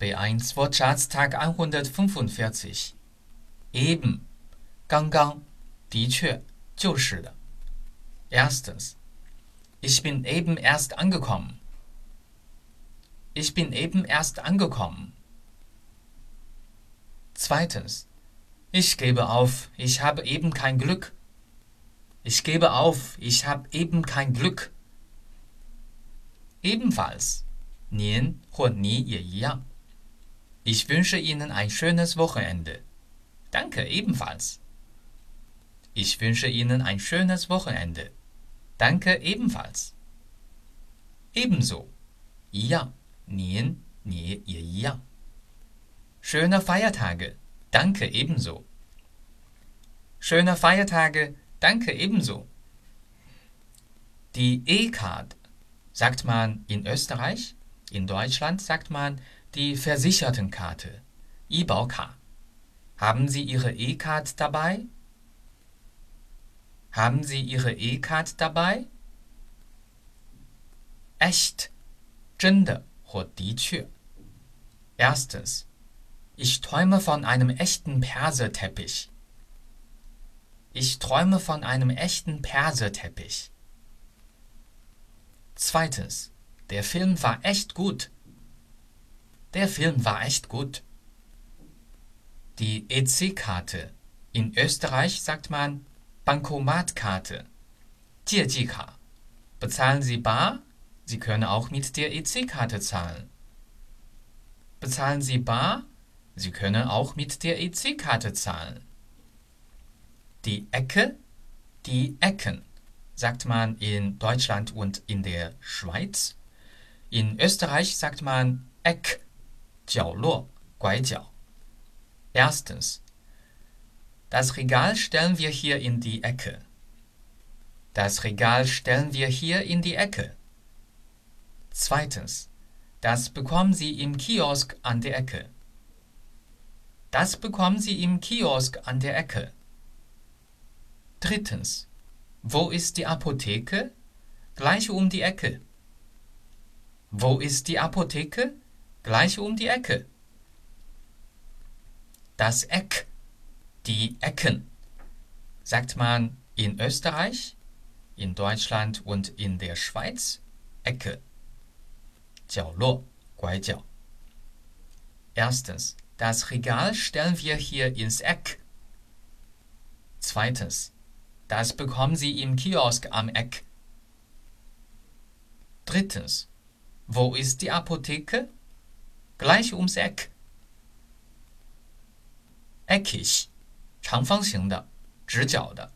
B1 Wortschatz Tag 145 eben 刚刚的确就是的 Erstens Ich bin eben erst angekommen Ich bin eben erst angekommen Zweitens Ich gebe auf, ich habe eben kein Glück Ich gebe auf, ich habe eben kein Glück Ebenfalls 您或你也一样 Ich wünsche Ihnen ein schönes Wochenende. Danke ebenfalls. Ich wünsche Ihnen ein schönes Wochenende. Danke ebenfalls. Ebenso. 一样，您你也一样。Schöne Feiertage. Danke ebenso. Schöne Feiertage. Danke ebenso. Die E-Card sagt man in Österreich, in Deutschland sagt man die Versichertenkarte, E-Bauka. Haben Sie Ihre E-Card dabei? Haben Sie Ihre E-Card dabei? Echt, 真的或的确。Erstens, ich träume von einem echten Perserteppich. Ich träume von einem echten Perserteppich. Zweitens, der Film war echt gut. Der Film war echt gut. Die EC-Karte. In Österreich sagt man Bankomatkarte. 借记卡. Bezahlen Sie bar? Sie können auch mit der EC-Karte zahlen. Bezahlen Sie bar? Sie können auch mit der EC-Karte zahlen. Die Ecke, die Ecken, sagt man in Deutschland und in der Schweiz. In Österreich sagt man Eck, 角落，拐角。Erstens. Das Regal stellen wir hier in die Ecke. Das Regal stellen wir hier in die Ecke. Zweitens. Das bekommen Sie im Kiosk an der Ecke. Das bekommen Sie im Kiosk an der Ecke. Drittens. Wo ist die Apotheke? Gleich um die Ecke. Wo ist die Apotheke? gleich um die Ecke. Das Eck, die Ecken, sagt man in Österreich, in Deutschland und in der Schweiz Ecke. 角落, Guaizhou. Erstens, das Regal stellen wir hier ins Eck. Zweitens, das bekommen Sie im Kiosk am Eck. Drittens, wo ist die Apotheke? gleich ums Eck. Eckig，长方形的，直角的。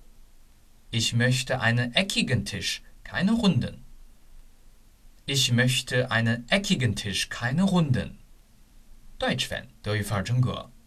Ich möchte einen eckigen Tisch, keine runden. Ich möchte einen eckigen Tisch, keine runden. Deutsch-Fan，德语范儿真格。